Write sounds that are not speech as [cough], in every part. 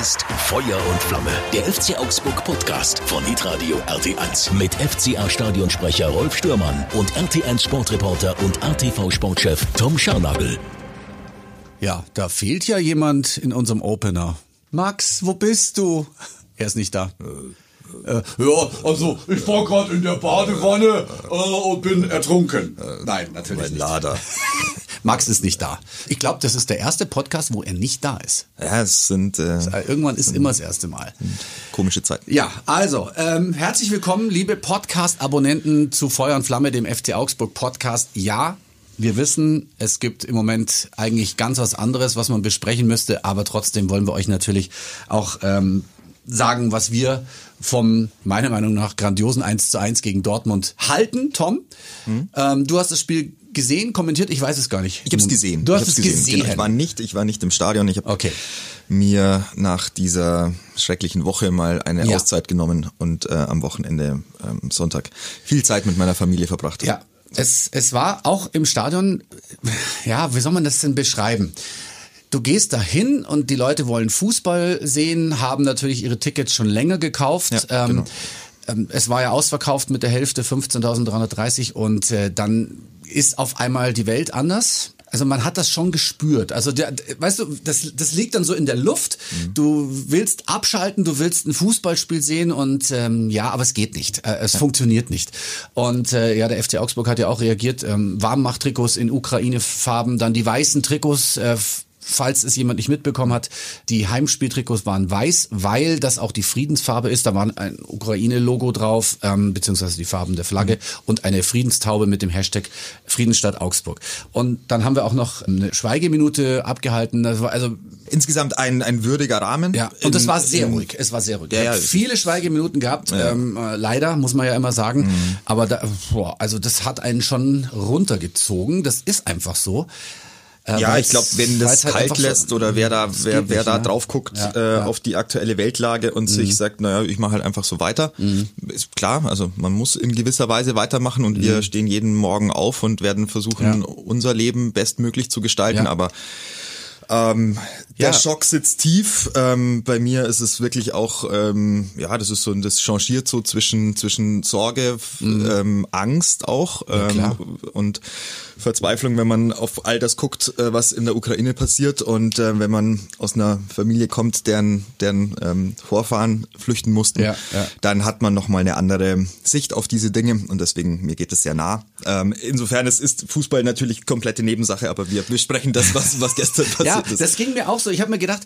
ist Feuer und Flamme, der FC Augsburg Podcast von Hitradio RT1 mit FCA Stadionsprecher Rolf Stürmann und RT1 Sportreporter und RTV Sportchef Tom Scharnagel. Ja, da fehlt ja jemand in unserem Opener. Max, wo bist du? Er ist nicht da. Äh, ja, also ich war gerade in der Badewanne äh, und bin ertrunken. Nein, natürlich Mein nicht. Lader. [laughs] Max ist nicht da. Ich glaube, das ist der erste Podcast, wo er nicht da ist. Ja, es sind äh, Äh, Irgendwann ist immer das erste Mal. komische Zeiten. Ja, also, ähm, herzlich willkommen, liebe Podcast-Abonnenten zu Feuer und Flamme, dem FC Augsburg Podcast. Ja, wir wissen, es gibt im Moment eigentlich ganz was anderes, was man besprechen müsste, aber trotzdem wollen wir euch natürlich auch ähm, sagen, was wir vom, meiner Meinung nach, grandiosen 1 zu 1 gegen Dortmund halten. Tom, ähm, du hast das Spiel gesehen, kommentiert, ich weiß es gar nicht. Ich habe es gesehen. Du hast ich es hab's gesehen. Genau, ich war nicht, ich war nicht im Stadion. Ich habe Okay. mir nach dieser schrecklichen Woche mal eine Ja. Auszeit genommen und äh, am Wochenende ähm, Sonntag viel Zeit mit meiner Familie verbracht. Ja, es, es war auch im Stadion, ja, wie soll man das denn beschreiben? Du gehst dahin und die Leute wollen Fußball sehen, haben natürlich ihre Tickets schon länger gekauft. Ja, ähm, genau. Ähm, es war ja ausverkauft mit der Hälfte 15.330 und äh, dann ist auf einmal die Welt anders. Also man hat das schon gespürt. Also der, weißt du, das, das liegt dann so in der Luft. Du willst abschalten, du willst ein Fußballspiel sehen und ähm, ja, aber es geht nicht. Äh, es funktioniert nicht. Und äh, ja, der FC Augsburg hat ja auch reagiert. Ähm, Warmmacht-Trikots in Ukraine-Farben, dann die weißen Trikots. Äh, falls es jemand nicht mitbekommen hat, die Heimspieltrikots waren weiß, weil das auch die Friedensfarbe ist. Da war ein Ukraine-Logo drauf, ähm, beziehungsweise die Farben der Flagge und eine Friedenstaube mit dem Hashtag Friedensstadt Augsburg. Und dann haben wir auch noch eine Schweigeminute abgehalten. Das war also Insgesamt ein, ein würdiger Rahmen. ja, und es war sehr ruhig. Es war sehr ruhig. Ja, ja, viele Schweigeminuten gehabt, ähm, äh, leider, muss man ja immer sagen. Mhm. Aber da, boah, also das hat einen schon runtergezogen. Das ist einfach so. Äh, Ja, ich glaube, wenn das halt kalt einfach so- lässt oder wer da, wer, wer nicht, da ne? drauf guckt Ja, äh, ja. auf die aktuelle Weltlage und sich sagt, naja, ich mache halt einfach so weiter, ist klar, also man muss in gewisser Weise weitermachen und wir stehen jeden Morgen auf und werden versuchen, Ja. unser Leben bestmöglich zu gestalten, aber ähm, der Ja. Schock sitzt tief. Ähm, bei mir ist es wirklich auch, ähm, ja, das ist so, das changiert so zwischen zwischen Sorge, f- ähm, Angst auch ähm, Mhm. klar. und Verzweiflung, wenn man auf all das guckt, äh, was in der Ukraine passiert und äh, wenn man aus einer Familie kommt, deren deren ähm, Vorfahren flüchten mussten, Ja, ja. dann hat man noch mal eine andere Sicht auf diese Dinge und deswegen mir geht es sehr nah. Ähm, insofern es ist Fußball natürlich komplette Nebensache, aber wir besprechen das, was was gestern passiert Ja, ist. das ging mir auch so. Ich habe mir gedacht,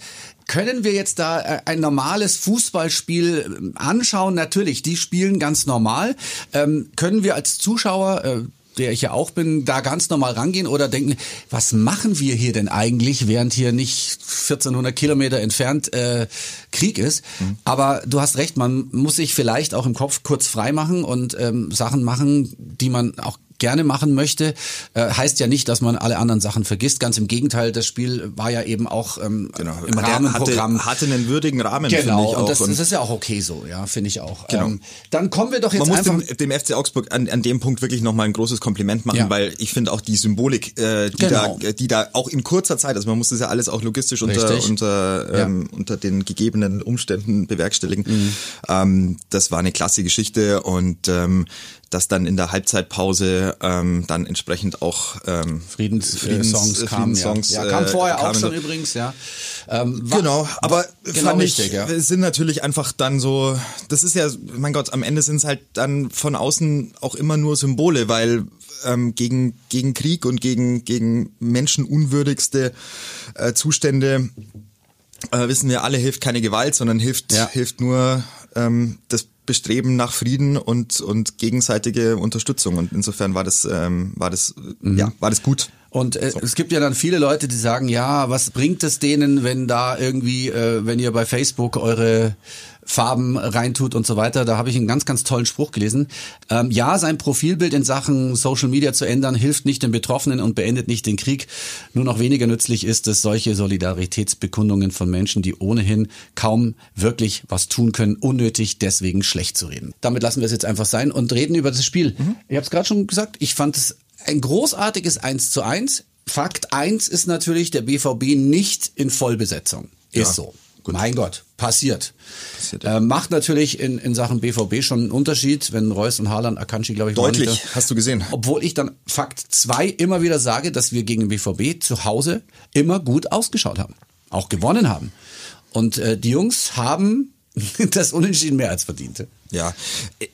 können wir jetzt da äh, ein normales Fußballspiel ähm, anschauen? Natürlich, die spielen ganz normal. Ähm, können wir als Zuschauer, äh, der ich ja auch bin, da ganz normal rangehen oder denken, was machen wir hier denn eigentlich, während hier nicht 1400 Kilometer entfernt äh, Krieg ist? Aber du hast recht, man muss sich vielleicht auch im Kopf kurz frei machen und ähm, Sachen machen, die man auch gerne machen möchte, äh, heißt ja nicht, dass man alle anderen Sachen vergisst. Ganz im Gegenteil, das Spiel war ja eben auch ähm, im Der Rahmenprogramm. Hatte, hatte einen würdigen Rahmen, genau, und das, Und das ist ja auch okay so, ja, finde ich auch. Genau. Ähm, dann kommen wir doch jetzt man muss einfach. dem, dem FC Augsburg an, an dem Punkt wirklich nochmal ein großes Kompliment machen, Ja. weil ich finde auch die Symbolik, äh, die, Genau. da, die da auch in kurzer Zeit, also man muss das ja alles auch logistisch unter, Richtig. unter, ähm, unter den gegebenen Umständen bewerkstelligen. Mhm. Ähm, das war eine klasse Geschichte und ähm, dass dann in der Halbzeitpause ähm, dann entsprechend auch ähm, Friedens, Friedens- Songs äh, kamen, Friedenssongs, ja. ja. Kam äh, vorher auch kamen schon übrigens, ja. Ähm, war- Genau, aber genau fand richtig, ich, ja. es sind natürlich einfach dann so, das ist ja, mein Gott, am Ende sind es halt dann von außen auch immer nur Symbole, weil ähm, gegen, gegen Krieg und gegen, gegen menschenunwürdigste äh, Zustände äh, wissen wir alle, hilft keine Gewalt, sondern hilft, Ja. hilft nur ähm, das Bestreben nach Frieden und, und gegenseitige Unterstützung. Und insofern war das, ähm, war das, Mhm. ja, war das gut. Und äh, es gibt ja dann viele Leute, die sagen, ja, was bringt es denen, wenn da irgendwie, äh, wenn ihr bei Facebook eure Farben reintut und so weiter. Da habe ich einen ganz, ganz tollen Spruch gelesen. Ähm, ja, sein Profilbild in Sachen Social Media zu ändern, hilft nicht den Betroffenen und beendet nicht den Krieg. Nur noch weniger nützlich ist es, solche Solidaritätsbekundungen von Menschen, die ohnehin kaum wirklich was tun können, unnötig deswegen schlecht zu reden. Damit lassen wir es jetzt einfach sein und reden über das Spiel. Ich habe es gerade schon gesagt, ich fand es ein großartiges 1 zu 1. Fakt 1 ist natürlich der BVB nicht in Vollbesetzung. Ist Ja. so. Mein Gott, passiert. Passiert, äh, macht natürlich in, in Sachen BVB schon einen Unterschied, wenn Reus und Haaland, Akanji, glaube ich, Deutlich, da. hast du gesehen. Obwohl ich dann Fakt 2 immer wieder sage, dass wir gegen BVB zu Hause immer gut ausgeschaut haben. Auch gewonnen haben. Und äh, die Jungs haben [laughs] das Unentschieden mehr als verdient. Ja,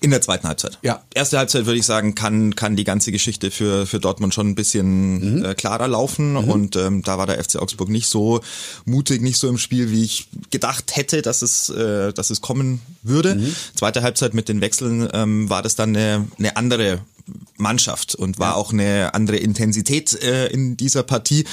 in der zweiten Halbzeit. Ja. Erste Halbzeit würde ich sagen, kann kann die ganze Geschichte für für Dortmund schon ein bisschen äh, klarer laufen und ähm, da war der FC Augsburg nicht so mutig, nicht so im Spiel, wie ich gedacht hätte, dass es äh, dass es kommen würde. Zweite Halbzeit mit den Wechseln ähm, war das dann eine, eine andere Mannschaft und war auch eine andere Intensität äh, in dieser Partie.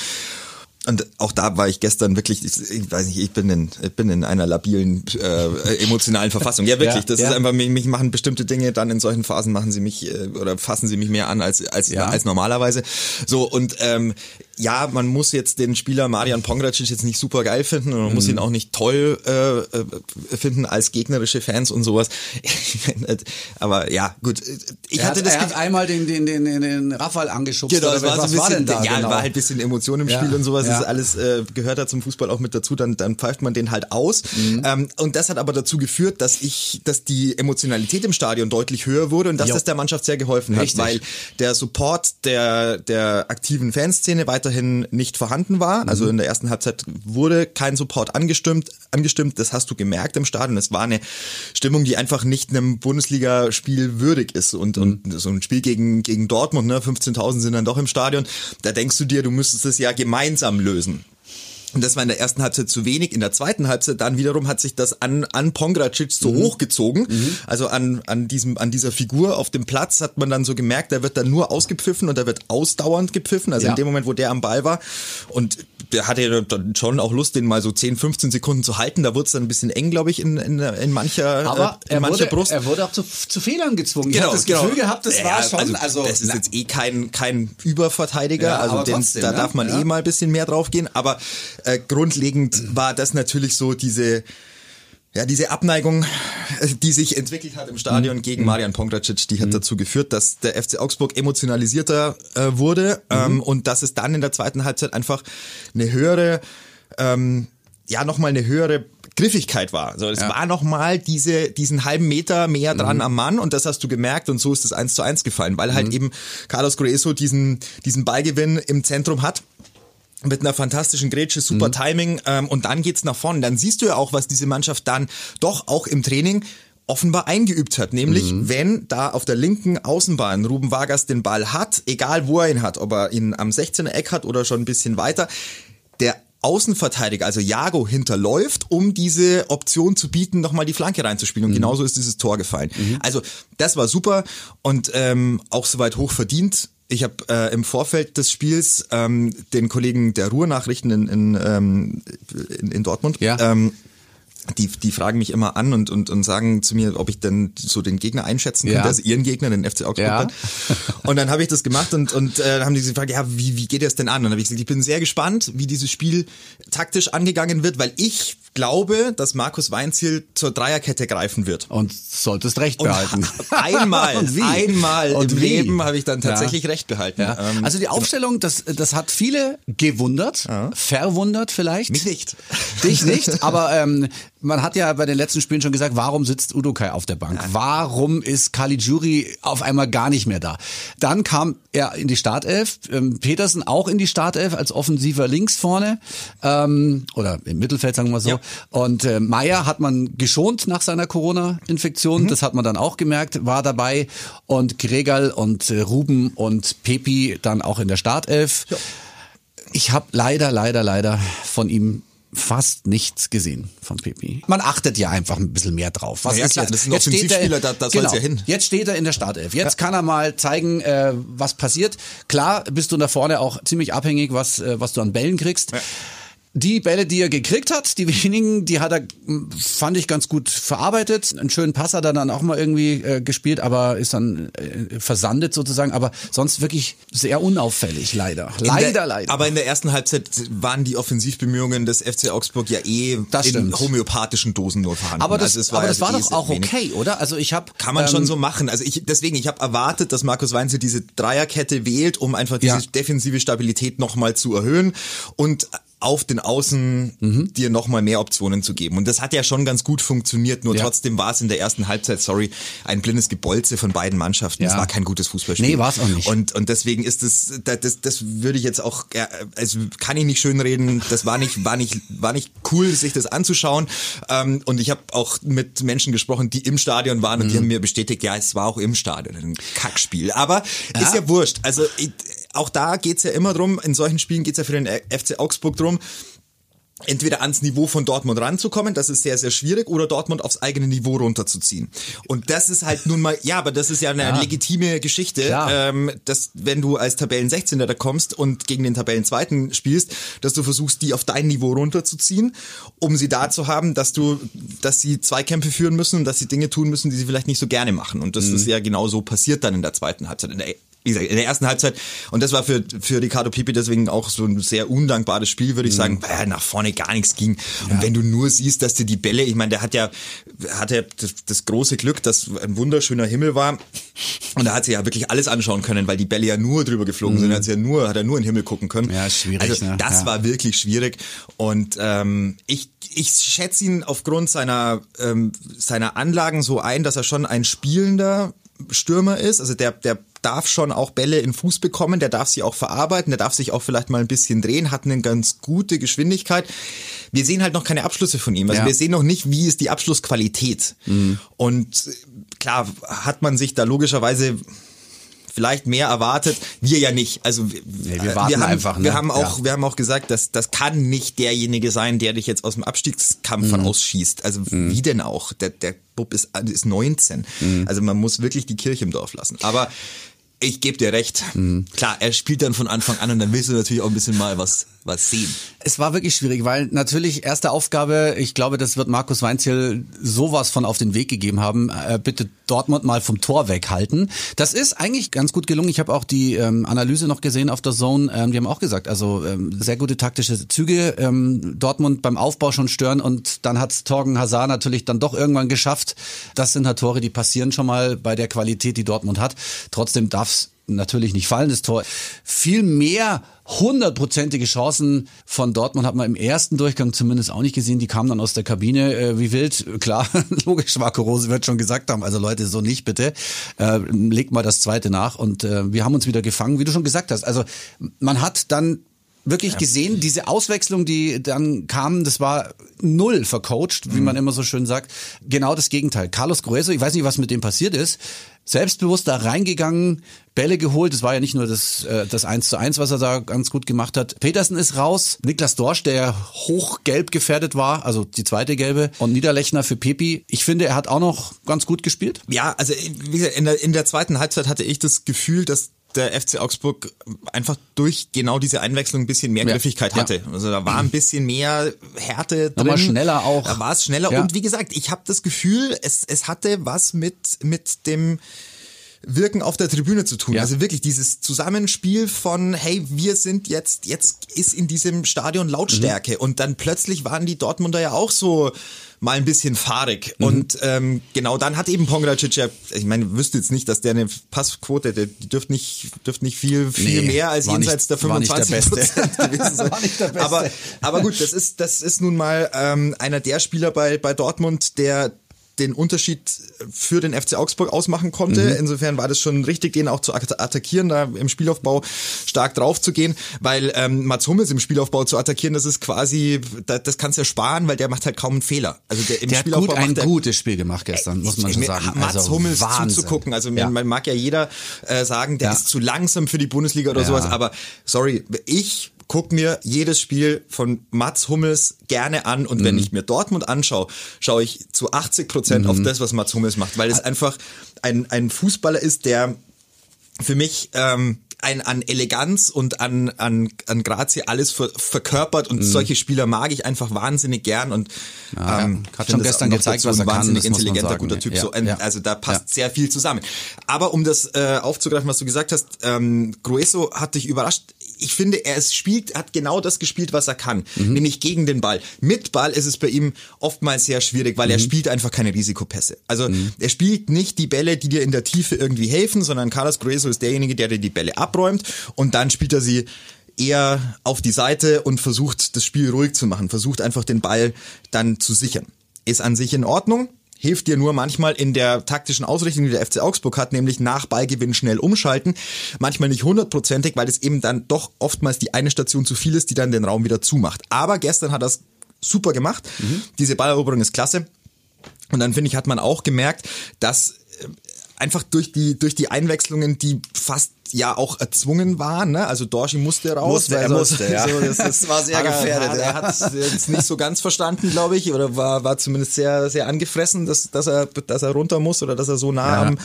Und auch da war ich gestern wirklich, ich, weiß nicht, ich bin in, ich bin in einer labilen äh, emotionalen Verfassung. Ja, [laughs] wirklich. Ja, das ja. ist einfach, mich, mich machen bestimmte Dinge dann in solchen Phasen machen sie mich äh, oder fassen sie mich mehr an als als Ja. als normalerweise. So und ähm, ja, man muss jetzt den Spieler Marian Pongracic jetzt nicht super geil finden und man Mhm. muss ihn auch nicht toll äh, äh, finden als gegnerische Fans und sowas. [laughs] Aber ja, gut. Ich er hatte hat, das er hat einmal den, den, den, den, Raphael angeschubst. Genau, oder es war so was ein war bisschen, denn da? ja, genau? war halt ein bisschen Emotion im Ja, Spiel und sowas. ja. Das ist alles äh, gehört da zum Fußball auch mit dazu. Dann, dann pfeift man den halt aus. Mhm. Ähm, und das hat aber dazu geführt, dass ich, dass die Emotionalität im Stadion deutlich höher wurde und dass Jo. das der Mannschaft sehr geholfen hat, Richtig. weil der Support der der aktiven Fanszene weiterhin nicht vorhanden war. Mhm. Also in der ersten Halbzeit wurde kein Support angestimmt. Angestimmt, das hast du gemerkt im Stadion. Es war eine Stimmung, die einfach nicht einem Bundesligaspiel würdig ist und und Mhm. so ein Spiel gegen gegen Dortmund, ne, 15.000 sind dann doch im Stadion. Da denkst du dir, du müsstest es ja gemeinsam lösen. Und das war in der ersten Halbzeit zu wenig. In der zweiten Halbzeit dann wiederum hat sich das an, an Pongracic so hochgezogen. Also an, an, diesem, an dieser Figur auf dem Platz hat man dann so gemerkt, der wird dann nur ausgepfiffen und der wird ausdauernd gepfiffen. Also Ja. in dem Moment, wo der am Ball war. Und der hatte ja dann schon auch Lust, den mal so 10, 15 Sekunden zu halten. Da wurde es dann ein bisschen eng, glaube ich, in, in, in mancher, Aber äh, in er mancher wurde, Brust. er wurde auch zu, zu Fehlern gezwungen. ich habe das genau. Gefühl gehabt, das Ja, war schon, also, das ist jetzt eh kein kein Überverteidiger, Ja, also aber den, trotzdem, da ja, darf man eh mal ein bisschen mehr draufgehen, aber äh, grundlegend war das natürlich so diese ja, diese Abneigung, äh, die sich entwickelt hat im Mhm. Stadion gegen Marian Pongracic, die hat dazu geführt, dass der FC Augsburg emotionalisierter äh, wurde Mhm. ähm, und dass es dann in der zweiten Halbzeit einfach eine höhere, ähm, ja, nochmal eine höhere Griffigkeit war. Also es Ja. war nochmal diese, diesen halben Meter mehr dran am Mann und das hast du gemerkt und so ist es eins zu eins gefallen, weil halt eben Carlos Grueso diesen, diesen Ballgewinn im Zentrum hat mit einer fantastischen Grätsche, super Timing ähm, und dann geht's nach vorne. Dann siehst du ja auch, was diese Mannschaft dann doch auch im Training offenbar eingeübt hat, nämlich wenn da auf der linken Außenbahn Ruben Vargas den Ball hat, egal wo er ihn hat, ob er ihn am 16er Eck hat oder schon ein bisschen weiter, der Außenverteidiger, also Jago, hinterläuft, um diese Option zu bieten, nochmal die Flanke reinzuspielen. Und genauso ist dieses Tor gefallen. Also das war super und ähm, auch soweit hoch verdient. Ich habe äh, im Vorfeld des Spiels ähm, den Kollegen der Ruhrnachrichten in, in, ähm, in, in Dortmund Ja. ähm, die, die fragen mich immer an und, und, und sagen zu mir, ob ich denn so den Gegner einschätzen Ja. könnte, also ihren Gegner, den FC Augsburg. Ja. dann. Und dann habe ich das gemacht und, und äh, habe die gefragt, ja, wie, wie geht ihr es denn an? Und dann habe ich gesagt, ich bin sehr gespannt, wie dieses Spiel taktisch angegangen wird, weil ich glaube, dass Markus Weinziel zur Dreierkette greifen wird. und solltest recht Und behalten. [laughs] einmal, [laughs] Und wie? einmal Und im wie? Leben habe ich dann Ja. tatsächlich recht behalten. Ja. Ähm, Also die Aufstellung, das, das hat viele gewundert, verwundert vielleicht. Mich nicht. Dich nicht, aber ähm, man hat ja bei den letzten Spielen schon gesagt, warum sitzt Udokai auf der Bank? Warum ist Caligiuri auf einmal gar nicht mehr da? Dann kam er in die Startelf, ähm, Petersen auch in die Startelf als offensiver links vorne ähm, oder im Mittelfeld, sagen wir mal so. Ja. Und äh, Meier hat man geschont nach seiner Corona-Infektion, Mhm. das hat man dann auch gemerkt, war dabei. Und Gregal und äh, Ruben und Pepi dann auch in der Startelf. Ich habe leider, leider, leider von ihm fast nichts gesehen von Pepi. Man achtet ja einfach ein bisschen mehr drauf. Was ja, ist klar, jetzt? das ist ein jetzt steht er- Offensivspieler, da- da soll's genau, ja hin. Jetzt steht er in der Startelf. Jetzt kann er mal zeigen, äh, was passiert. Klar bist du da vorne auch ziemlich abhängig, was, äh, was du an Bällen kriegst. Die Bälle, die er gekriegt hat, die wenigen, die hat er, m, fand ich, ganz gut verarbeitet. Einen schönen Pass hat er dann auch mal irgendwie äh, gespielt, aber ist dann äh, versandet sozusagen. Aber sonst wirklich sehr unauffällig, leider. Leider, der, leider. Aber in der ersten Halbzeit waren die Offensivbemühungen des FC Augsburg ja eh Das in stimmt. homöopathischen Dosen nur vorhanden. aber das, Also es aber ja das war eh doch auch wenig. okay, oder? Also ich habe Kann man schon so machen. Also ich deswegen, ich habe erwartet, dass Markus Weinzel diese Dreierkette wählt, um einfach diese Ja. defensive Stabilität nochmal zu erhöhen. Und auf den Außen Mhm. dir nochmal mehr Optionen zu geben. Und das hat ja schon ganz gut funktioniert, nur Ja. trotzdem war es in der ersten Halbzeit, sorry, ein blindes Gebolze von beiden Mannschaften. Es Ja. war kein gutes Fußballspiel. Nee, war's auch nicht. Und, und deswegen ist das, das, das, würde ich jetzt auch, ja, also kann ich nicht schönreden, das war nicht, war nicht, war nicht cool, sich das anzuschauen. Ähm, und ich habe auch mit Menschen gesprochen, die im Stadion waren und die Mhm. haben mir bestätigt, ja, es war auch im Stadion ein Kackspiel. Aber ist ja wurscht. Also ich, auch da geht's ja immer drum, in solchen Spielen geht's ja für den FC Augsburg drum, entweder ans Niveau von Dortmund ranzukommen, das ist sehr, sehr schwierig, oder Dortmund aufs eigene Niveau runterzuziehen. Und das ist halt nun mal, ja, aber das ist ja eine Ja. legitime Geschichte, Klar. ähm, dass wenn du als Tabellen 16. da kommst und gegen den Tabellen 2. spielst, dass du versuchst, die auf dein Niveau runterzuziehen, um sie da zu haben, dass du, dass sie Zweikämpfe führen müssen und dass sie Dinge tun müssen, die sie vielleicht nicht so gerne machen. Und das Mhm. ist ja genau so passiert dann in der zweiten Halbzeit. In der wie gesagt, in der ersten Halbzeit, und das war für, für Ricardo Pipi deswegen auch so ein sehr undankbares Spiel, würde ich sagen, weil nach vorne gar nichts ging. Und wenn du nur siehst, dass dir die Bälle, ich meine, der hat ja, hat ja das, das große Glück, dass ein wunderschöner Himmel war. Und da hat sie ja wirklich alles anschauen können, weil die Bälle ja nur drüber geflogen sind, hat sie ja nur, hat er nur in den Himmel gucken können. Ja, schwierig, Also ne? das Ja. war wirklich schwierig. Und ähm, ich, ich schätze ihn aufgrund seiner, ähm, seiner Anlagen so ein, dass er schon ein spielender Stürmer ist. Also der, der darf schon auch Bälle in Fuß bekommen, der darf sie auch verarbeiten, der darf sich auch vielleicht mal ein bisschen drehen, hat eine ganz gute Geschwindigkeit. Wir sehen halt noch keine Abschlüsse von ihm. Also Ja. Mhm. wir sehen noch nicht, wie ist die Abschlussqualität. Und äh, klar hat man sich da logischerweise vielleicht mehr erwartet, wir ja nicht. Also wir, wir warten haben, einfach, ne? wir haben auch, Ja. wir haben auch gesagt, dass das kann nicht derjenige sein, der dich jetzt aus dem Abstiegskampf Mhm. rausschießt. Also wie denn auch? Der, der Bub ist, ist 19. Mhm. Also man muss wirklich die Kirche im Dorf lassen. Aber ich gebe dir recht. Mhm. Klar, er spielt dann von Anfang an und dann willst du natürlich auch ein bisschen mal was, was sehen. Es war wirklich schwierig, weil natürlich erste Aufgabe, ich glaube, das wird Markus Weinziel sowas von auf den Weg gegeben haben, äh, bitte Dortmund mal vom Tor weghalten. Das ist eigentlich ganz gut gelungen. Ich habe auch die ähm, Analyse noch gesehen auf der Zone. Ähm, die haben auch gesagt, also ähm, sehr gute taktische Züge, ähm, Dortmund beim Aufbau schon stören und dann hat's Torgen Hazard natürlich dann doch irgendwann geschafft. Das sind halt Tore, die passieren schon mal bei der Qualität, die Dortmund hat. Trotzdem darf's natürlich nicht fallen, das Tor. Viel mehr hundertprozentige Chancen von Dortmund hat man im ersten Durchgang zumindest auch nicht gesehen. Die kamen dann aus der Kabine äh, wie wild. [laughs] Klar, logisch, Marco Rose wird schon gesagt haben, also Leute, so nicht bitte. Äh, legt mal das zweite nach und äh, wir haben uns wieder gefangen, wie du schon gesagt hast. Also man hat dann wirklich gesehen, diese Auswechslung, die dann kam, das war null vercoacht, wie man immer so schön sagt. Genau das Gegenteil. Carlos Grueso, ich weiß nicht, was mit dem passiert ist, selbstbewusst da reingegangen, Bälle geholt. Das war ja nicht nur das, äh, das 1 zu 1, was er da ganz gut gemacht hat. Petersen ist raus. Niklas Dorsch, der hochgelb gefährdet war, also die zweite gelbe. Und Niederlechner für Pepi. Ich finde, er hat auch noch ganz gut gespielt. Ja, also wie gesagt, in der, in der zweiten Halbzeit hatte ich das Gefühl, dass der FC Augsburg einfach durch genau diese Einwechslung ein bisschen mehr Ja. Griffigkeit Ja. hatte. Also da war ein bisschen mehr Härte drin. Nochmal schneller auch. Da war es schneller. Ja. Und wie gesagt, ich habe das Gefühl, es, es hatte was mit, mit dem Wirken auf der Tribüne zu tun. Ja. Also wirklich dieses Zusammenspiel von, hey, wir sind jetzt, jetzt ist in diesem Stadion Lautstärke Mhm. und dann plötzlich waren die Dortmunder ja auch so mal ein bisschen fahrig. Mhm. Und ähm, genau dann hat eben Pongracic ja, ich meine, wüsste jetzt nicht, dass der eine Passquote, der die dürfte nicht, dürfte nicht viel, viel Nee, mehr als jenseits nicht- der war nicht der 25 Beste. [laughs] gewesen sein. Aber, aber gut, das ist, das ist nun mal ähm, einer der Spieler bei, bei Dortmund, der den Unterschied für den FC Augsburg ausmachen konnte. Mhm. Insofern war das schon richtig, den auch zu atta- attackieren, da im Spielaufbau stark drauf zu gehen, weil ähm, Mats Hummels im Spielaufbau zu attackieren, das ist quasi, das, das kannst du ja sparen, weil der macht halt kaum einen Fehler. Also der im Der hat Spielaufbau gut, ein der, gutes Spiel gemacht gestern, muss man schon mir- sagen. Mats Also Hummels Wahnsinn. zuzugucken. Also Ja. man mag ja jeder äh, sagen, der Ja. ist zu langsam für die Bundesliga oder Ja. sowas, aber sorry, ich guck mir jedes Spiel von Mats Hummels gerne an und Mhm. wenn ich mir Dortmund anschaue, schaue ich zu 80 Prozent Mhm. auf das, was Mats Hummels macht, weil es einfach ein, ein Fußballer ist, der für mich ähm, ein, an Eleganz und an, an, an Grazie alles ver, verkörpert und solche Spieler mag ich einfach wahnsinnig gern und Mhm. Ja, ähm, hat schon gestern gezeigt, was er ein kann, wahnsinnig man intelligenter, sagen. guter Typ. Ja, so, ähm, ja. Also da passt sehr viel zusammen. Aber um das äh, aufzugreifen, was du gesagt hast, ähm, Grueso hat dich überrascht. Ich finde, er ist spielt, hat genau das gespielt, was er kann, Mhm. nämlich gegen den Ball. Mit Ball ist es bei ihm oftmals sehr schwierig, weil er Mhm. spielt einfach keine Risikopässe. Also er spielt nicht die Bälle, die dir in der Tiefe irgendwie helfen, sondern Carlos Grueso ist derjenige, der dir die Bälle abräumt und dann spielt er sie eher auf die Seite und versucht, das Spiel ruhig zu machen, versucht einfach den Ball dann zu sichern. Ist an sich in Ordnung, hilft dir nur manchmal in der taktischen Ausrichtung, die der FC Augsburg hat, nämlich nach Ballgewinn schnell umschalten. Manchmal nicht hundertprozentig, weil es eben dann doch oftmals die eine Station zu viel ist, die dann den Raum wieder zumacht. Aber gestern hat er es super gemacht. Mhm. Diese Balleroberung ist klasse. Und dann finde ich, hat man auch gemerkt, dass einfach durch die durch die Einwechslungen, die fast ja auch erzwungen waren, ne? Also Dorshi musste raus, musste, er musste, ja. [laughs] So, das, das war sehr [laughs] gefährdet. Er, er hat es jetzt nicht so ganz verstanden, glaube ich, oder war war zumindest sehr sehr angefressen, dass dass er dass er runter muss oder dass er so nah ja. am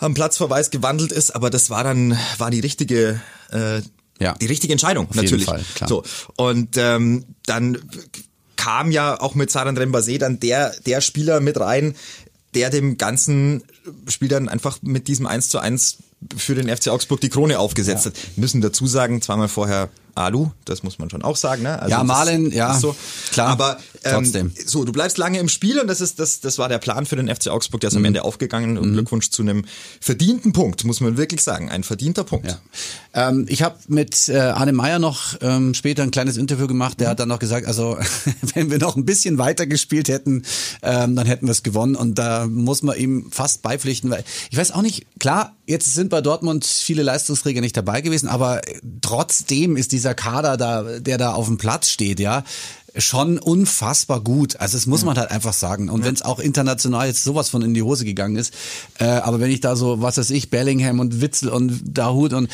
am Platzverweis gewandelt ist, aber das war dann war die richtige äh, ja. die richtige Entscheidung Auf natürlich. Jeden Fall, klar. So und ähm, dann kam ja auch mit Saran Rembase dann der der Spieler mit rein, der dem ganzen Spiel dann einfach mit diesem 1 zu 1 für den FC Augsburg die Krone aufgesetzt ja. hat. Müssen dazu sagen, zweimal vorher Alu, das muss man schon auch sagen. Ne? Also ja, Malen, ja, so. klar. Aber ähm, trotzdem. So, du bleibst lange im Spiel und das ist das, das war der Plan für den FC Augsburg, der ist mhm. am Ende aufgegangen. Und mhm. Glückwunsch zu einem verdienten Punkt, muss man wirklich sagen, ein verdienter Punkt. Ja. Ähm, ich habe mit äh, Arne Meyer noch ähm, später ein kleines Interview gemacht. Der mhm. hat dann noch gesagt, also [laughs] wenn wir noch ein bisschen weiter gespielt hätten, ähm, dann hätten wir es gewonnen. Und da muss man ihm fast beipflichten, weil ich weiß auch nicht. Klar, jetzt sind bei Dortmund viele Leistungsträger nicht dabei gewesen, aber trotzdem ist dieser Kader da, der da auf dem Platz steht, ja, schon unfassbar gut. Also das muss man halt einfach sagen. Und ja. wenn es auch international jetzt sowas von in die Hose gegangen ist, äh, aber wenn ich da so, was weiß ich, Bellingham und Witzel und Dahut und äh,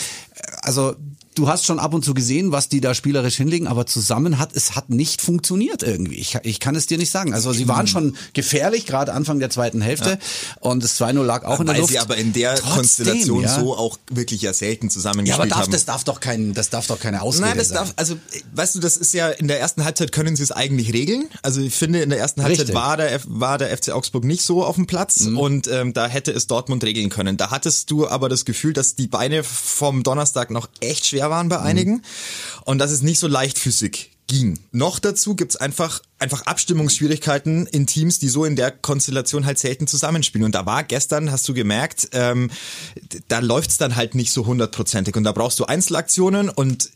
also du hast schon ab und zu gesehen, was die da spielerisch hinlegen, aber zusammen hat es hat nicht funktioniert irgendwie. Ich, ich kann es dir nicht sagen. Also sie waren schon gefährlich, gerade Anfang der zweiten Hälfte. Ja. Und das 2-0 lag auch Weil in der Luft. sie aber in der Trotzdem, Konstellation ja. so auch wirklich ja selten zusammen ja, aber darf, haben. das darf doch kein, das darf doch keine Ausrede Nein, das sein. darf, also weißt du, das ist ja in der ersten Halbzeit können sie es eigentlich regeln. Also ich finde in der ersten Halbzeit war der war der FC Augsburg nicht so auf dem Platz mhm. und ähm, da hätte es Dortmund regeln können. Da hattest du aber das Gefühl, dass die Beine vom Donnerstag noch echt schwer waren bei mhm. einigen und dass es nicht so leichtfüßig ging. Noch dazu gibt's einfach einfach Abstimmungsschwierigkeiten in Teams, die so in der Konstellation halt selten zusammenspielen. Und da war gestern, hast du gemerkt, ähm, da läuft's dann halt nicht so hundertprozentig. Und da brauchst du Einzelaktionen und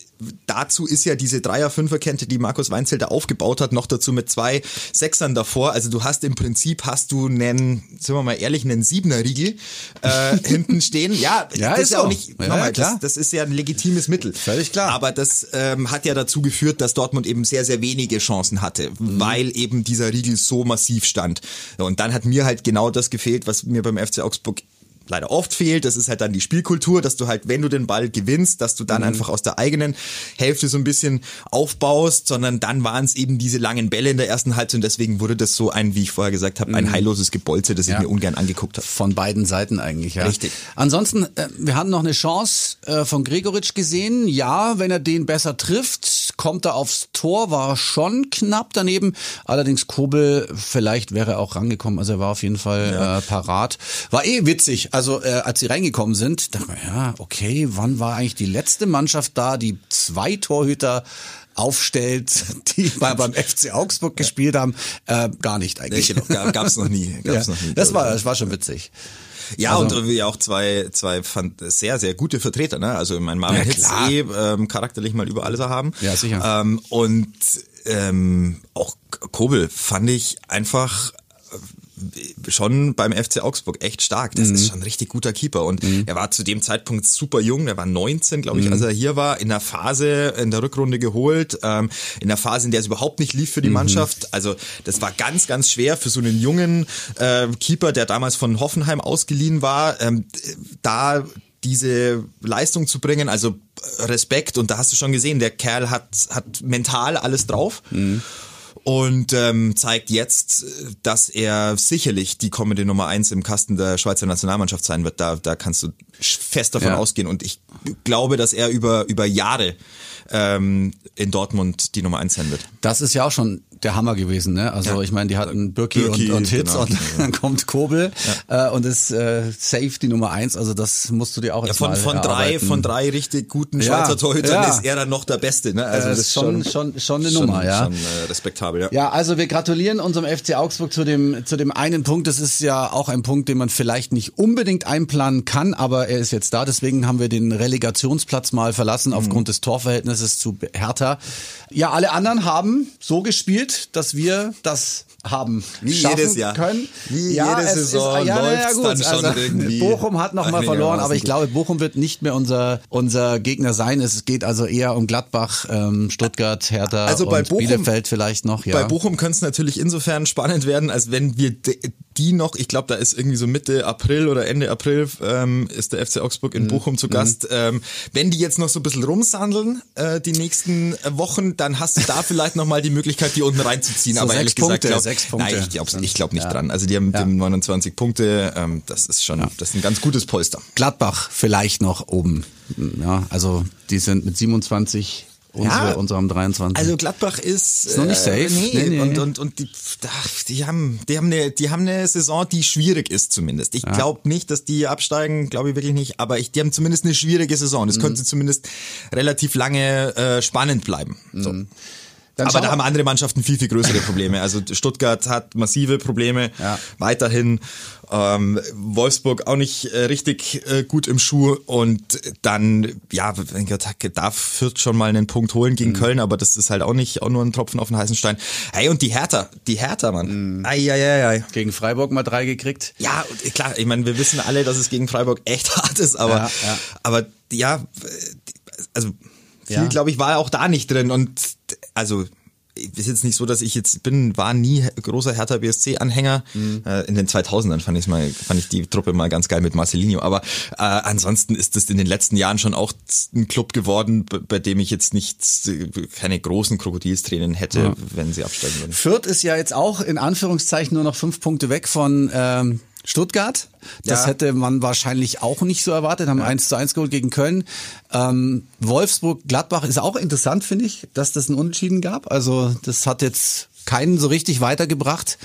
dazu ist ja diese Dreier-Fünfer-Kette, die Markus Weinzel da aufgebaut hat, noch dazu mit zwei Sechsern davor. Also du hast im Prinzip, hast du einen, sind wir mal ehrlich, einen Siebener-Riegel äh, [laughs] hinten stehen. Ja, ja das ist, ja auch so. nicht, ja, nochmal, klar. das, das ist ja ein legitimes Mittel. Völlig klar. Aber das ähm, hat ja dazu geführt, dass Dortmund eben sehr, sehr wenige Chancen hatte, Mhm. weil eben dieser Riegel so massiv stand. Und dann hat mir halt genau das gefehlt, was mir beim FC Augsburg leider oft fehlt. Das ist halt dann die Spielkultur, dass du halt, wenn du den Ball gewinnst, dass du dann Mhm. einfach aus der eigenen Hälfte so ein bisschen aufbaust, sondern dann waren es eben diese langen Bälle in der ersten Halbzeit und deswegen wurde das so ein, wie ich vorher gesagt habe, ein heilloses Gebolze, das ich Mhm. Ja. mir ungern angeguckt habe. Von beiden Seiten eigentlich, ja. Richtig. Ansonsten, äh, wir hatten noch eine Chance äh, von Gregoritsch gesehen. Ja, wenn er den besser trifft, kommt er aufs Tor, war schon knapp daneben. Allerdings Kobel, vielleicht wäre er auch rangekommen. Also er war auf jeden Fall äh, parat. War eh witzig. Also äh, als sie reingekommen sind, dachte man, ja, okay, wann war eigentlich die letzte Mannschaft da, die zwei Torhüter aufstellt, [laughs] die mal beim FC Augsburg gespielt haben? Äh, gar nicht eigentlich. Nee, gab es noch nie. [laughs] Gab's Ja, noch nie. das war, das war schon witzig. Ja, Also- und irgendwie auch zwei, zwei fand, sehr, sehr gute Vertreter, ne? Also mein Marvin Ja, Hitz eh ähm, charakterlich mal über alles haben. Ja, sicher. Ähm, und ähm, auch Kobel fand ich einfach schon beim FC Augsburg echt stark. Das Mhm. ist schon ein richtig guter Keeper. Und er war zu dem Zeitpunkt super jung. Er war 19, glaube Mhm. ich, als er hier war. In der Phase, in der Rückrunde geholt. Ähm, in der Phase, in der es überhaupt nicht lief für Mhm. die Mannschaft. Also das war ganz, ganz schwer für so einen jungen äh, Keeper, der damals von Hoffenheim ausgeliehen war. Ähm, da diese Leistung zu bringen, also Respekt. Und da hast du schon gesehen, der Kerl hat, hat mental alles drauf und ähm, zeigt jetzt, dass er sicherlich die kommende Nummer eins im Kasten der Schweizer Nationalmannschaft sein wird. Da, da kannst du fest davon Ja. ausgehen. Und ich glaube, dass er über, über Jahre ähm, in Dortmund die Nummer eins sein wird. Das ist ja auch schon der Hammer gewesen. Ne? Also Ja. ich meine, die hatten Birki, Birki, und, und Hitz genau. und dann kommt Kobel äh, und ist äh, safe die Nummer eins. Also das musst du dir auch Ja, jetzt von, mal von drei, von drei richtig guten Ja, Schweizer Torhütern ja. ist er dann noch der Beste, ne? Also Äh, das ist schon- schon- schon eine Nummer, ja. Schon äh, respektabel, ja. Ja, also wir gratulieren unserem FC Augsburg zu dem, zu dem einen Punkt. Das ist ja auch ein Punkt, den man vielleicht nicht unbedingt einplanen kann, aber er ist jetzt da. Deswegen haben wir den Relegationsplatz mal verlassen Mhm. aufgrund des Torverhältnisses zu Hertha. Ja, alle anderen haben so gespielt, dass wir das haben Wie schaffen jedes Jahr. können. Wie ja, jede Saison ist, ja, ja, läuft's gut. dann schon also, irgendwie Bochum hat noch mal verloren, aber ich glaube, Bochum wird nicht mehr unser, unser Gegner sein. Es geht also eher um Gladbach, ähm, Stuttgart, Hertha Also bei und Bochum- Bielefeld vielleicht noch. Ja. Bei Bochum könnte es natürlich insofern spannend werden, als wenn wir die noch, ich glaube, da ist irgendwie so Mitte April oder Ende April ähm, ist der FC Augsburg Mhm. in Bochum zu Gast. Ähm, wenn die jetzt noch so ein bisschen rumsandeln, äh, die nächsten Wochen, dann hast du da [laughs] vielleicht noch mal die Möglichkeit, die unten reinzuziehen. So Aber ehrlich gesagt, Punkte, glaub, sechs Punkte nein, ich glaube glaub nicht ja. dran. Also die haben Ja. die haben 29 Punkte, ähm, das ist schon, das ist ein ganz gutes Polster. Gladbach vielleicht noch oben. Ja, also die sind mit 27, unsere, Ja. unsere haben 23. Also Gladbach ist, Ist noch nicht safe? nee, Nee, nee. und und und die, ach, die haben die haben eine die haben eine Saison, die schwierig ist zumindest. Ich glaube nicht, dass die absteigen, glaube ich wirklich nicht, aber ich, die haben zumindest eine schwierige Saison. Mhm. Das könnte zumindest relativ lange äh, spannend bleiben. So. Mhm. Dann aber da haben andere Mannschaften viel, viel größere Probleme. Also Stuttgart hat massive Probleme Ja. weiterhin. Ähm, Wolfsburg auch nicht äh, richtig äh, gut im Schuh. Und dann, ja, mein Gott, darf Fürth schon mal einen Punkt holen Mhm. gegen Köln, aber das ist halt auch nicht auch nur ein Tropfen auf den heißen Stein. Hey, und die Hertha, die Hertha, Mann. Mhm. Ei, ei, ei. Gegen Freiburg mal drei gekriegt. Ja, klar, ich meine, wir wissen alle, dass es gegen Freiburg echt [laughs] hart ist, aber, Ja, ja. aber ja, also viel, Ja. glaube ich, war auch da nicht drin und also ist jetzt nicht so, dass ich jetzt bin, war nie großer Hertha BSC Anhänger. Mhm. Äh, in den 2000ern fand ich mal, fand ich die Truppe mal ganz geil mit Marcelinho. Aber äh, ansonsten ist es in den letzten Jahren schon auch ein Club geworden, bei dem ich jetzt nicht keine großen Krokodilstränen hätte, wenn sie absteigen würden. Fürth ist ja jetzt auch in Anführungszeichen nur noch fünf Punkte weg von ähm, Stuttgart. Das Ja. hätte man wahrscheinlich auch nicht so erwartet. Haben 1 zu 1 geholt gegen Köln. Ähm, Wolfsburg, Gladbach ist auch interessant, finde ich, dass das ein Unentschieden gab. Also das hat jetzt keinen so richtig weitergebracht.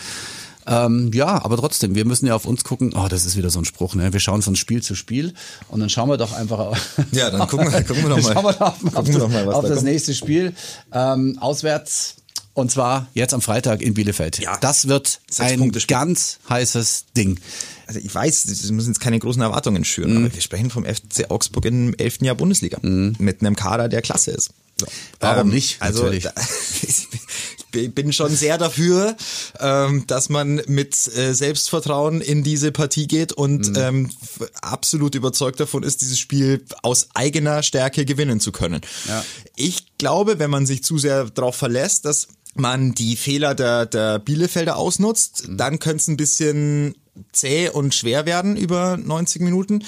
Ähm, ja, aber trotzdem, wir müssen ja auf uns gucken. Oh, das ist wieder so ein Spruch, ne? Wir schauen von Spiel zu Spiel und dann schauen wir doch einfach auf, Ja, dann gucken wir- gucken wir doch [laughs] mal. Schauen wir doch auf, auf, das, mal, auf da das nächste Spiel. Ähm, auswärts und zwar jetzt am Freitag in Bielefeld. Ja. Das wird ein ganz heißes Ding. Also ich weiß, wir müssen jetzt keine großen Erwartungen schüren, Mhm. aber wir sprechen vom FC Augsburg im elften Jahr Bundesliga mit einem Kader, der klasse ist. So. Warum nicht? Also Natürlich. da, [laughs] ich bin schon sehr dafür, ähm, dass man mit äh, Selbstvertrauen in diese Partie geht und Mhm. ähm, absolut überzeugt davon ist, dieses Spiel aus eigener Stärke gewinnen zu können. Ja. Ich glaube, wenn man sich zu sehr darauf verlässt, dass man die Fehler der, der Bielefelder ausnutzt, dann könnte es ein bisschen zäh und schwer werden über 90 Minuten.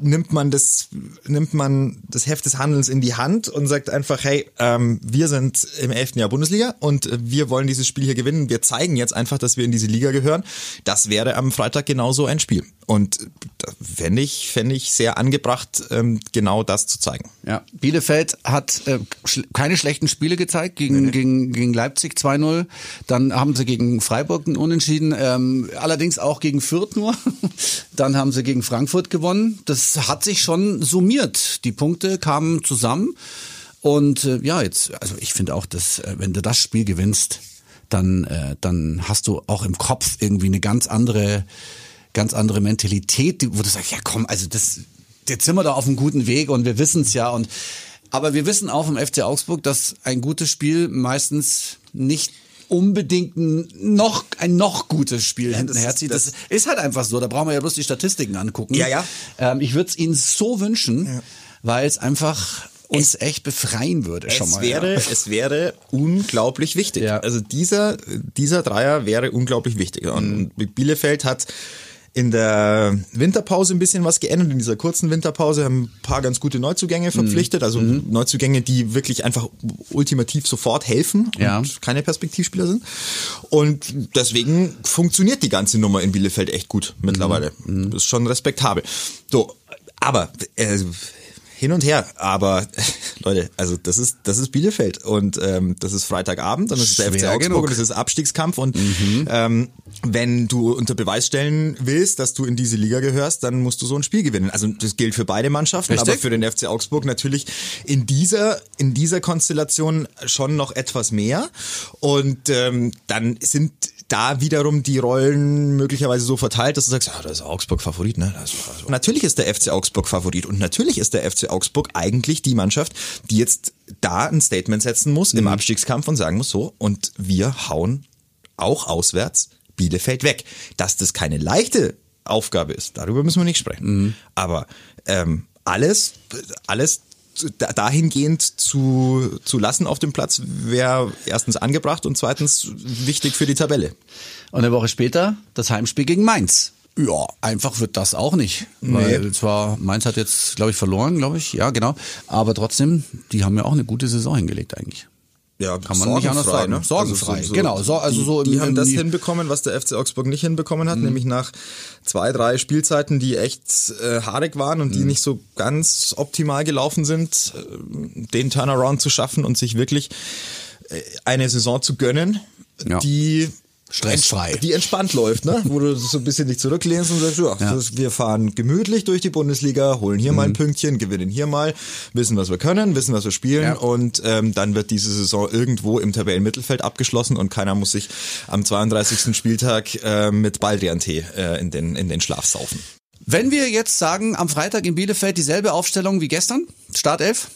Nimmt man das, nimmt man das Heft des Handelns in die Hand und sagt einfach, hey, ähm, wir sind im 11. Jahr Bundesliga und wir wollen dieses Spiel hier gewinnen. Wir zeigen jetzt einfach, dass wir in diese Liga gehören. Das wäre am Freitag genauso ein Spiel. Und da fände ich, fände ich sehr angebracht, ähm, genau das zu zeigen. Ja, Bielefeld hat äh, schl keine schlechten Spiele gezeigt gegen, gegen, gegen Leipzig 2-0. Dann haben sie gegen Freiburg einen Unentschieden, ähm, allerdings auch gegen Fürth nur. [laughs] Dann haben sie gegen Frankfurt gewonnen. Das hat sich schon summiert. Die Punkte kamen zusammen. Und äh, ja, jetzt, also ich finde auch, dass äh, wenn du das Spiel gewinnst, dann, äh, dann hast du auch im Kopf irgendwie eine ganz andere, ganz andere Mentalität, wo du sagst, ja komm, also das, jetzt sind wir da auf einem guten Weg und wir wissen es ja. Und aber wir wissen auch vom FC Augsburg, dass ein gutes Spiel meistens nicht unbedingt ein noch ein noch gutes Spiel hinten das ist- herzieht. Das, das- ist halt einfach so. Da brauchen wir ja bloß die Statistiken angucken. Ja, ja. Ähm, ich würde es Ihnen so wünschen, weil es einfach uns echt befreien würde schon es mal. wäre, ja. es wäre unglaublich wichtig. Ja. Also dieser, dieser Dreier wäre unglaublich wichtig. Und Mhm. Bielefeld hat in der Winterpause ein bisschen was geändert. In dieser kurzen Winterpause haben ein paar ganz gute Neuzugänge verpflichtet. Also Mhm. Neuzugänge, die wirklich einfach ultimativ sofort helfen Ja. und keine Perspektivspieler sind. Und deswegen funktioniert die ganze Nummer in Bielefeld echt gut mittlerweile. Mhm. Das ist schon respektabel. So, aber äh, hin und her, aber [laughs] Leute, also das ist das ist Bielefeld und ähm, das ist Freitagabend und das ist der FC Augsburg genug. und das ist Abstiegskampf und ähm, wenn du unter Beweis stellen willst, dass du in diese Liga gehörst, dann musst du so ein Spiel gewinnen. Also das gilt für beide Mannschaften, Richtig. aber für den FC Augsburg natürlich in dieser in dieser Konstellation schon noch etwas mehr und ähm, dann sind da wiederum die Rollen möglicherweise so verteilt, dass du sagst, ja, das ist Augsburg Favorit, ne? Das ist, natürlich ist der FC Augsburg Favorit und natürlich ist der FC Augsburg eigentlich die Mannschaft, die jetzt da ein Statement setzen muss im Abstiegskampf und sagen muss so und wir hauen auch auswärts Bielefeld weg. Dass das keine leichte Aufgabe ist, darüber müssen wir nicht sprechen. Aber ähm, alles, alles dahingehend zu, zu lassen auf dem Platz wäre erstens angebracht und zweitens wichtig für die Tabelle. Und eine Woche später das Heimspiel gegen Mainz. Ja, einfach wird das auch nicht. Weil zwar Mainz hat jetzt, glaube ich, verloren, glaube ich. Ja, genau. Aber trotzdem, die haben ja auch eine gute Saison hingelegt eigentlich. Ja, Kann man nicht anders sagen. Sorgenfrei, genau. So, also die, so im- die haben im- das hinbekommen, was der FC Augsburg nicht hinbekommen hat, nämlich nach zwei, drei Spielzeiten, die echt äh, haarig waren und die nicht so ganz optimal gelaufen sind, äh, den Turnaround zu schaffen und sich wirklich äh, eine Saison zu gönnen, Ja. die Stressfrei. die entspannt läuft, ne? wo du so ein bisschen dich zurücklehnst und sagst, ja, Ja. Das, wir fahren gemütlich durch die Bundesliga, holen hier mal ein Pünktchen, gewinnen hier mal, wissen, was wir können, wissen, was wir spielen Ja. und ähm, dann wird diese Saison irgendwo im Tabellenmittelfeld abgeschlossen und keiner muss sich am 32. Spieltag äh, mit Baldrian-Tee äh, in, den, in den Schlaf saufen. Wenn wir jetzt sagen, am Freitag in Bielefeld dieselbe Aufstellung wie gestern, Startelf,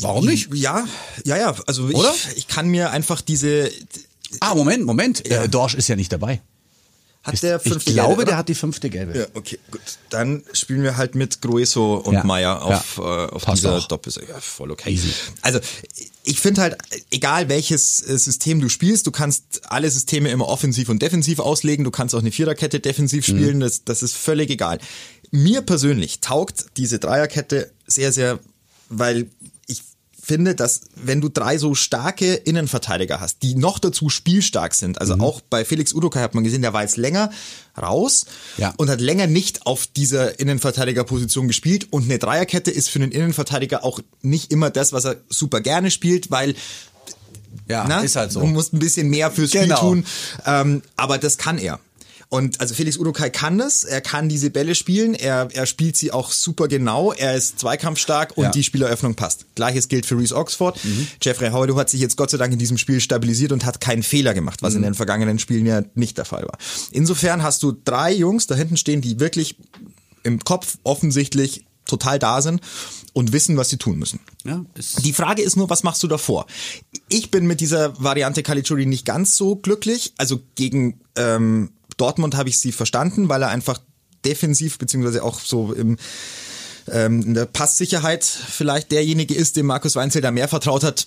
warum nicht? Ja, ja, ja, also Oder? Ich, ich kann mir einfach diese... Ah, Moment, Moment. Ja. Äh, Dorsch ist ja nicht dabei. Hat der ich fünfte glaube, Gelbe, der hat die fünfte Gelbe. Ja, okay, gut. Dann spielen wir halt mit Grueso und Ja, Meier auf, ja. äh, auf Passt dieser auch. Doppel. Ja, voll okay. Easy. Also ich finde halt, egal welches äh, System du spielst, du kannst alle Systeme immer offensiv und defensiv auslegen. Du kannst auch eine Viererkette defensiv Mhm. spielen. Das, das ist völlig egal. Mir persönlich taugt diese Dreierkette sehr, sehr, weil ich finde, dass wenn du drei so starke Innenverteidiger hast, die noch dazu spielstark sind, also Mhm. auch bei Felix Udokai hat man gesehen, der war jetzt länger raus Ja. und hat länger nicht auf dieser Innenverteidigerposition gespielt und eine Dreierkette ist für einen Innenverteidiger auch nicht immer das, was er super gerne spielt, weil Ja, na, ist halt so. du musst ein bisschen mehr fürs Spiel Genau. tun, ähm, aber das kann er. Und also Felix Udokai kann das, er kann diese Bälle spielen, er, er spielt sie auch super genau, er ist zweikampfstark und Ja. die Spieleröffnung passt. Gleiches gilt für Reese Oxford. Jeffrey Howard hat sich jetzt Gott sei Dank in diesem Spiel stabilisiert und hat keinen Fehler gemacht, was in den vergangenen Spielen ja nicht der Fall war. Insofern hast du drei Jungs da hinten stehen, die wirklich im Kopf offensichtlich total da sind und wissen, was sie tun müssen. Ja, Die Frage ist nur, was machst du davor? Ich bin mit dieser Variante Caligiuri nicht ganz so glücklich. Also gegen ähm, Dortmund habe ich sie verstanden, weil er einfach defensiv beziehungsweise auch so im ähm, in der Passsicherheit vielleicht derjenige ist, dem Markus Weinzel da mehr vertraut hat.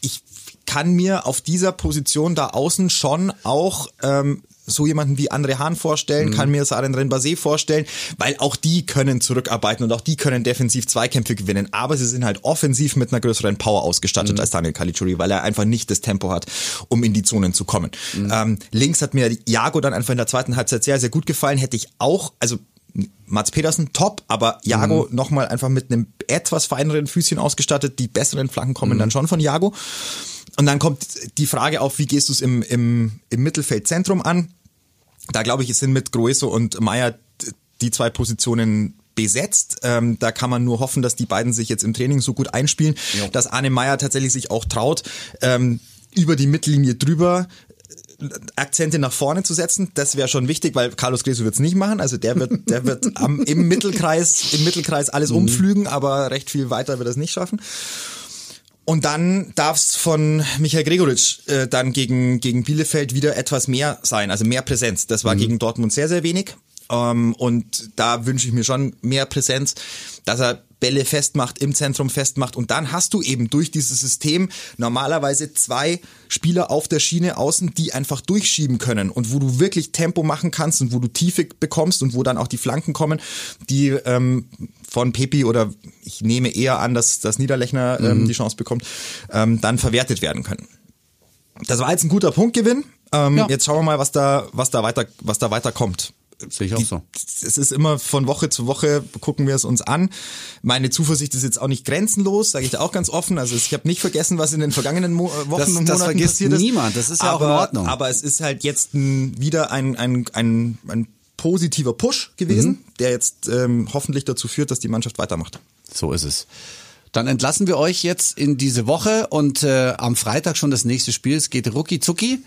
Ich kann mir auf dieser Position da außen schon auch ähm, so jemanden wie André Hahn vorstellen, kann mir Saren Renbase vorstellen, weil auch die können zurückarbeiten und auch die können defensiv Zweikämpfe gewinnen, aber sie sind halt offensiv mit einer größeren Power ausgestattet als Daniel Caligiuri, weil er einfach nicht das Tempo hat, um in die Zonen zu kommen. Ähm, links hat mir Jago dann einfach in der zweiten Halbzeit sehr, sehr gut gefallen, hätte ich auch, also Mats Petersen top, aber Jago Mhm. nochmal einfach mit einem etwas feineren Füßchen ausgestattet. Die besseren Flanken kommen Mhm. dann schon von Jago. Und dann kommt die Frage auf, wie gehst du es im, im, im Mittelfeldzentrum an? Da glaube ich, es sind mit Grueso und Meier die zwei Positionen besetzt. Ähm, da kann man nur hoffen, dass die beiden sich jetzt im Training so gut einspielen, dass Arne Meier tatsächlich sich auch traut, ähm, über die Mittellinie drüber äh, Akzente nach vorne zu setzen, das wäre schon wichtig, weil Carlos Greso wird's nicht machen. Also der wird, der wird am, im Mittelkreis, im Mittelkreis alles umflügen, aber recht viel weiter wird er es nicht schaffen. Und dann darf es von Michael Gregoritsch äh, dann gegen, gegen Bielefeld wieder etwas mehr sein, also mehr Präsenz. Das war gegen Dortmund sehr, sehr wenig. Ähm, und da wünsche ich mir schon mehr Präsenz, dass er Bälle festmacht, im Zentrum festmacht. Und dann hast du eben durch dieses System normalerweise zwei Spieler auf der Schiene außen, die einfach durchschieben können und wo du wirklich Tempo machen kannst und wo du Tiefe bekommst und wo dann auch die Flanken kommen, die ähm, von Pepi oder ich nehme eher an, dass, dass Niederlechner ähm, die Chance bekommt, ähm, dann verwertet werden können. Das war jetzt ein guter Punktgewinn. Ähm, Ja. Jetzt schauen wir mal, was da, was da weiter, was da weiter kommt. Sehe ich auch die, so. Es ist immer von Woche zu Woche, gucken wir es uns an. Meine Zuversicht ist jetzt auch nicht grenzenlos, sage ich da auch ganz offen. Also ich habe nicht vergessen, was in den vergangenen Mo äh, Wochen Das- und das Monaten vergisst passiert ist. niemand. Das ist ja auch aber, in Ordnung. Aber es ist halt jetzt wieder ein, ein, ein, ein positiver Push gewesen, Mhm. der jetzt ähm, hoffentlich dazu führt, dass die Mannschaft weitermacht. So ist es. Dann entlassen wir euch jetzt in diese Woche und äh, am Freitag schon das nächste Spiel. Es geht rucki zucki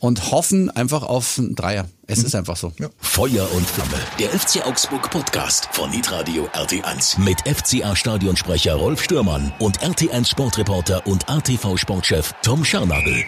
und hoffen einfach auf einen Dreier. Es ist einfach so. Feuer und Flamme. Der FC Augsburg Podcast von Hitradio RT1 mit FCA Stadionsprecher Rolf Stürmann und RT1 Sportreporter und ATV Sportchef Tom Scharnagel.